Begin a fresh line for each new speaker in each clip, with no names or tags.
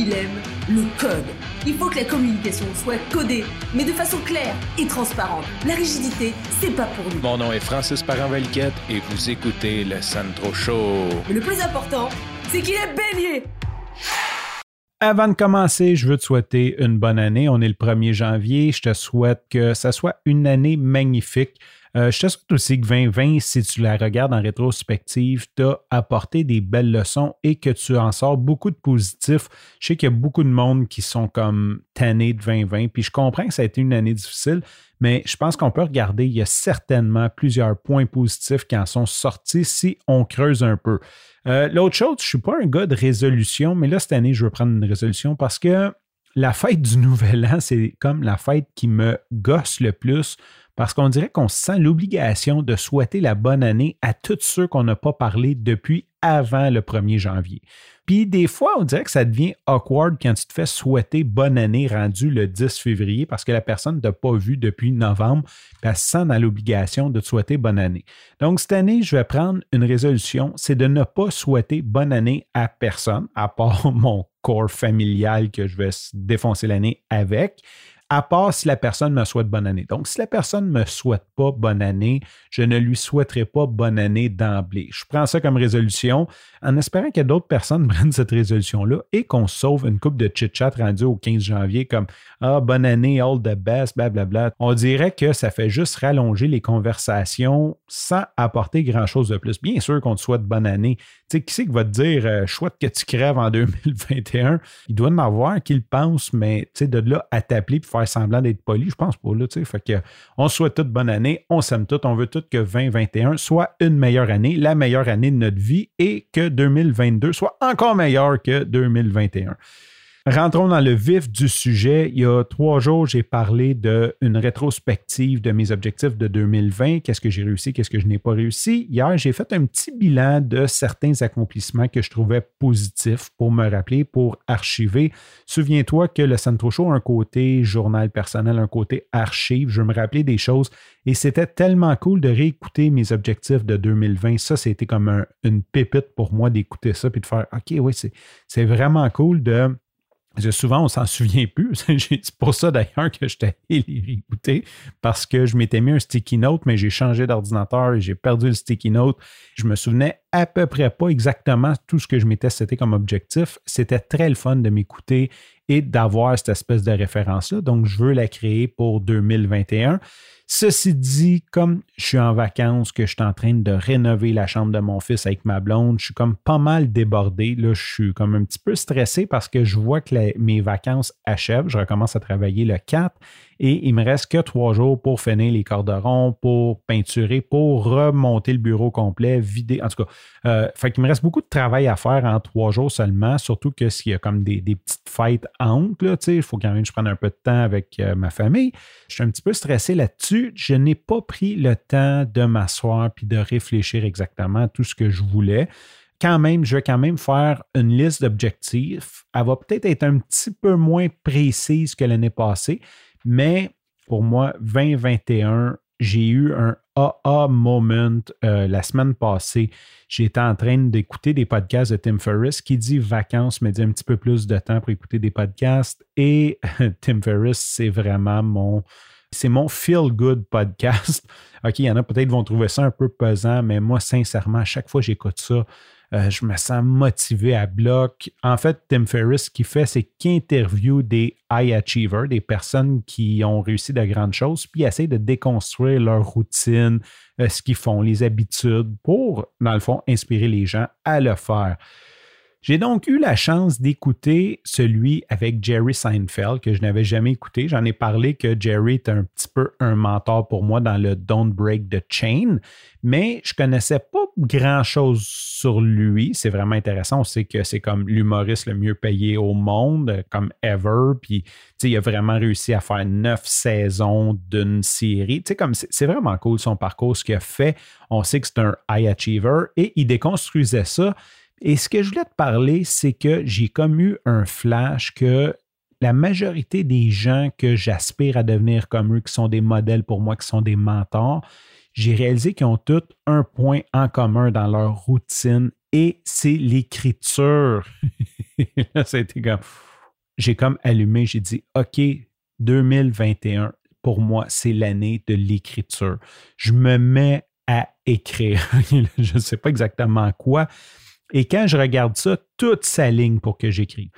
il aime le code. Il faut que la communication soit codée, mais de façon claire et transparente. La rigidité, c'est pas pour nous.
Mon nom est Francis parent et vous écoutez le Sandro Show.
Mais le plus important, c'est qu'il est bélier.
Avant de commencer, je veux te souhaiter une bonne année. On est le 1er janvier. Je te souhaite que ça soit une année magnifique. Euh, je te souhaite aussi que 2020, si tu la regardes en rétrospective, t'a apporté des belles leçons et que tu en sors beaucoup de positifs. Je sais qu'il y a beaucoup de monde qui sont comme tannés de 2020, puis je comprends que ça a été une année difficile, mais je pense qu'on peut regarder, il y a certainement plusieurs points positifs qui en sont sortis si on creuse un peu. Euh, l'autre chose, je ne suis pas un gars de résolution, mais là, cette année, je veux prendre une résolution parce que la fête du Nouvel An, c'est comme la fête qui me gosse le plus parce qu'on dirait qu'on sent l'obligation de souhaiter la bonne année à tous ceux qu'on n'a pas parlé depuis avant le 1er janvier. Puis des fois, on dirait que ça devient awkward quand tu te fais souhaiter bonne année rendue le 10 février parce que la personne ne t'a pas vu depuis novembre, puis elle se sent dans l'obligation de te souhaiter bonne année. Donc cette année, je vais prendre une résolution, c'est de ne pas souhaiter bonne année à personne, à part mon corps familial que je vais défoncer l'année avec à part si la personne me souhaite bonne année. Donc, si la personne ne me souhaite pas bonne année, je ne lui souhaiterai pas bonne année d'emblée. Je prends ça comme résolution en espérant que d'autres personnes prennent cette résolution-là et qu'on sauve une coupe de chit-chat rendue au 15 janvier comme Ah, bonne année, all the best, blablabla. On dirait que ça fait juste rallonger les conversations sans apporter grand-chose de plus. Bien sûr qu'on te souhaite bonne année. Tu sais, qui c'est qui va te dire euh, chouette que tu crèves en 2021? Il doit en avoir pense, mais tu sais, de là à t'appeler pour faire semblant d'être poli, je pense pas. Là, fait que, on souhaite toute bonne année, on s'aime tout, on veut tout que 2021 soit une meilleure année, la meilleure année de notre vie et que 2022 soit encore meilleur que 2021. Rentrons dans le vif du sujet. Il y a trois jours, j'ai parlé d'une rétrospective de mes objectifs de 2020. Qu'est-ce que j'ai réussi, qu'est-ce que je n'ai pas réussi? Hier, j'ai fait un petit bilan de certains accomplissements que je trouvais positifs pour me rappeler, pour archiver. Souviens-toi que le Centro Show a un côté journal personnel, un côté archive. Je me rappelais des choses et c'était tellement cool de réécouter mes objectifs de 2020. Ça, c'était comme une pépite pour moi d'écouter ça puis de faire OK, oui, c'est vraiment cool de souvent, on s'en souvient plus. C'est pour ça d'ailleurs que les réécouter parce que je m'étais mis un sticky note, mais j'ai changé d'ordinateur et j'ai perdu le sticky note. Je me souvenais à peu près pas exactement tout ce que je m'étais cité comme objectif. C'était très le fun de m'écouter et d'avoir cette espèce de référence-là. Donc, je veux la créer pour 2021. Ceci dit, comme je suis en vacances, que je suis en train de rénover la chambre de mon fils avec ma blonde, je suis comme pas mal débordé. Là, je suis comme un petit peu stressé parce que je vois que mes vacances achèvent. Je recommence à travailler le 4 et il me reste que trois jours pour finir les corderons, pour peinturer, pour remonter le bureau complet, vider. En tout cas, euh, fait me reste beaucoup de travail à faire en trois jours seulement, surtout que s'il y a comme des, petites fêtes entre, il faut quand même que je prenne un peu de temps avec euh, ma famille. Je suis un petit peu stressé là-dessus. Je n'ai pas pris le temps de m'asseoir puis de réfléchir exactement à tout ce que je voulais quand même, je vais quand même faire une liste d'objectifs. Elle va peut-être être un petit peu moins précise que l'année passée, mais pour moi, 2021, j'ai eu un AA moment euh, la semaine passée. J'étais en train d'écouter des podcasts de Tim Ferriss qui dit vacances, mais dit un petit peu plus de temps pour écouter des podcasts. Et Tim Ferriss, c'est vraiment mon. C'est mon feel good podcast. OK, il y en a peut-être qui vont trouver ça un peu pesant, mais moi, sincèrement, à chaque fois que j'écoute ça, euh, je me sens motivé à bloc. En fait, Tim Ferriss, ce qu'il fait, c'est qu'il interviewe des high achievers, des personnes qui ont réussi de grandes choses, puis il essaie de déconstruire leur routine, euh, ce qu'ils font, les habitudes, pour, dans le fond, inspirer les gens à le faire. J'ai donc eu la chance d'écouter celui avec Jerry Seinfeld que je n'avais jamais écouté. J'en ai parlé que Jerry est un petit peu un mentor pour moi dans le Don't Break the Chain, mais je connaissais pas grand-chose sur lui. C'est vraiment intéressant. On sait que c'est comme l'humoriste le mieux payé au monde, comme ever. Puis, il a vraiment réussi à faire neuf saisons d'une série. comme c'est vraiment cool son parcours, ce qu'il a fait. On sait que c'est un high achiever et il déconstruisait ça et ce que je voulais te parler, c'est que j'ai comme eu un flash que la majorité des gens que j'aspire à devenir comme eux, qui sont des modèles pour moi, qui sont des mentors, j'ai réalisé qu'ils ont tous un point en commun dans leur routine et c'est l'écriture. Là, été comme j'ai comme allumé, j'ai dit, OK, 2021, pour moi, c'est l'année de l'écriture. Je me mets à écrire. je ne sais pas exactement quoi. Et quand je regarde ça, tout s'aligne pour que j'écrive.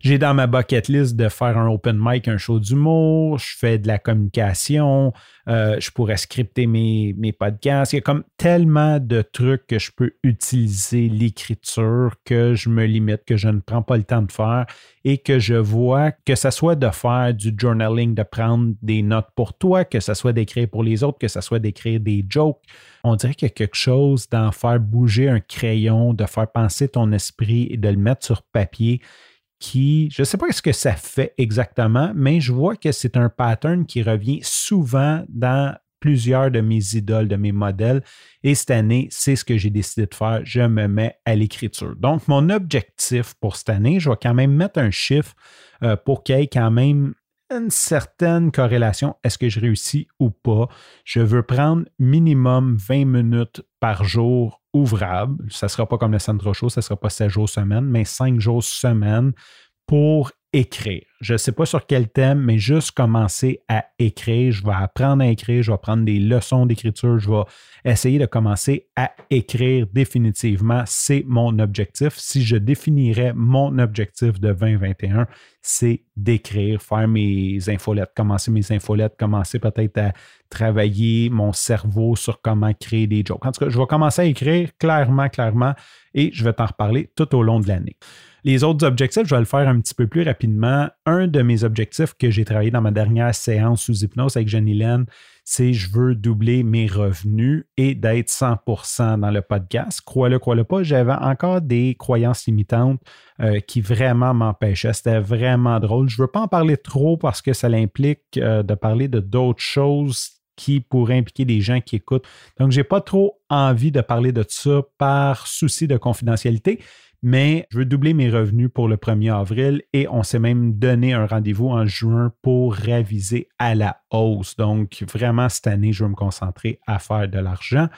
J'ai dans ma bucket list de faire un open mic, un show d'humour, je fais de la communication, euh, je pourrais scripter mes, mes podcasts. Il y a comme tellement de trucs que je peux utiliser l'écriture que je me limite, que je ne prends pas le temps de faire et que je vois que ce soit de faire du journaling, de prendre des notes pour toi, que ce soit d'écrire pour les autres, que ce soit d'écrire des jokes. On dirait qu'il y a quelque chose d'en faire bouger un crayon, de faire penser ton esprit et de le mettre sur papier qui, je ne sais pas ce que ça fait exactement, mais je vois que c'est un pattern qui revient souvent dans plusieurs de mes idoles, de mes modèles. Et cette année, c'est ce que j'ai décidé de faire. Je me mets à l'écriture. Donc, mon objectif pour cette année, je vais quand même mettre un chiffre euh, pour qu'il y ait quand même une certaine corrélation. Est-ce que je réussis ou pas? Je veux prendre minimum 20 minutes par jour ouvrable. Ça ne sera pas comme le centre chaud, ça ne sera pas 7 jours semaine, mais 5 jours semaine pour écrire. Je ne sais pas sur quel thème, mais juste commencer à écrire. Je vais apprendre à écrire, je vais prendre des leçons d'écriture, je vais essayer de commencer à écrire définitivement. C'est mon objectif. Si je définirais mon objectif de 2021, c'est d'écrire, faire mes infolettes, commencer mes infolettes, commencer peut-être à travailler mon cerveau sur comment créer des jokes. En tout cas, je vais commencer à écrire clairement, clairement, et je vais t'en reparler tout au long de l'année. Les autres objectifs, je vais le faire un petit peu plus rapidement. Un de mes objectifs que j'ai travaillé dans ma dernière séance sous hypnose avec Jenny Lynn, c'est je veux doubler mes revenus et d'être 100% dans le podcast. Crois-le, crois-le pas, j'avais encore des croyances limitantes euh, qui vraiment m'empêchaient. C'était vraiment drôle. Je ne veux pas en parler trop parce que ça implique euh, de parler de d'autres choses qui pourraient impliquer des gens qui écoutent. Donc, je n'ai pas trop envie de parler de ça par souci de confidentialité mais je veux doubler mes revenus pour le 1er avril et on s'est même donné un rendez-vous en juin pour réviser à la hausse. Donc, vraiment, cette année, je veux me concentrer à faire de l'argent.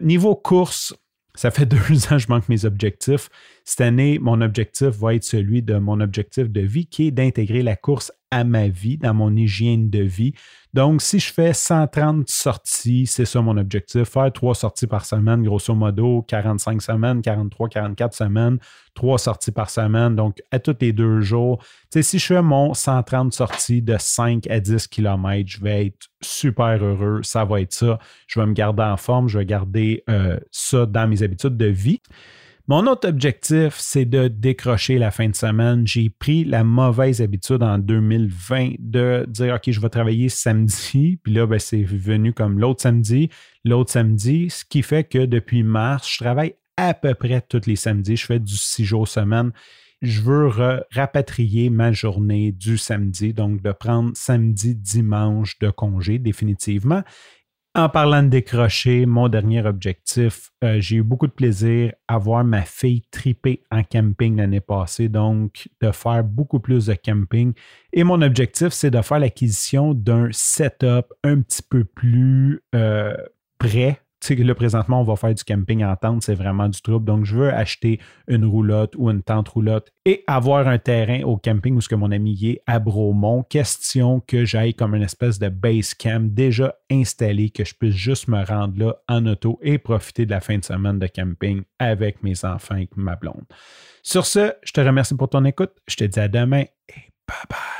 Niveau course, ça fait deux ans que je manque mes objectifs. Cette année, mon objectif va être celui de mon objectif de vie qui est d'intégrer la course à ma vie, dans mon hygiène de vie. Donc, si je fais 130 sorties, c'est ça mon objectif, faire trois sorties par semaine, grosso modo, 45 semaines, 43, 44 semaines, trois sorties par semaine, donc à tous les deux jours. Tu sais, si je fais mon 130 sorties de 5 à 10 km, je vais être super heureux, ça va être ça. Je vais me garder en forme, je vais garder euh, ça dans mes habitudes de vie. Mon autre objectif, c'est de décrocher la fin de semaine. J'ai pris la mauvaise habitude en 2020 de dire OK, je vais travailler samedi, puis là, ben, c'est venu comme l'autre samedi, l'autre samedi, ce qui fait que depuis mars, je travaille à peu près tous les samedis. Je fais du six jours semaine. Je veux rapatrier ma journée du samedi, donc de prendre samedi, dimanche de congé définitivement. En parlant de décrocher, mon dernier objectif, euh, j'ai eu beaucoup de plaisir à voir ma fille triper en camping l'année passée, donc de faire beaucoup plus de camping. Et mon objectif, c'est de faire l'acquisition d'un setup un petit peu plus euh, prêt tu sais, là, présentement, on va faire du camping en tente, c'est vraiment du trouble. Donc, je veux acheter une roulotte ou une tente roulotte et avoir un terrain au camping où ce que mon ami est à Bromont. Question que j'aille comme une espèce de base camp déjà installé, que je puisse juste me rendre là en auto et profiter de la fin de semaine de camping avec mes enfants et ma blonde. Sur ce, je te remercie pour ton écoute. Je te dis à demain et bye bye.